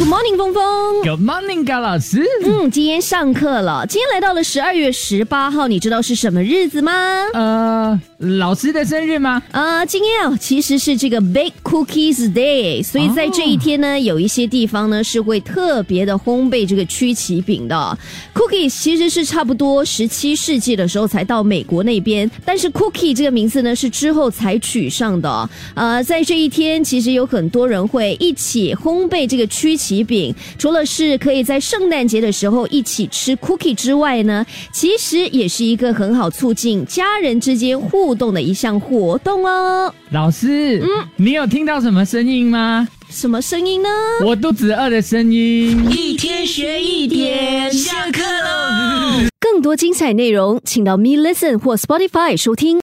Good morning，峰峰。Good morning，高老师。嗯，今天上课了。今天来到了十二月十八号，你知道是什么日子吗？呃，老师的生日吗？呃，今天啊，其实是这个 Bake Cookies Day，所以在这一天呢，有一些地方呢是会特别的烘焙这个曲奇饼的。Cookies 其实是差不多十七世纪的时候才到美国那边，但是 Cookie 这个名字呢是之后才取上的。呃，在这一天，其实有很多人会一起烘焙这个曲奇饼，除了是可以在圣诞节的时候一起吃 Cookie 之外呢，其实也是一个很好促进家人之间互动的一项活动哦。老师，嗯，你有听到什么声音吗？什么声音呢？我肚子饿的声音。一天学一点，下课喽！更多精彩内容，请到 Me Listen 或 Spotify 收听。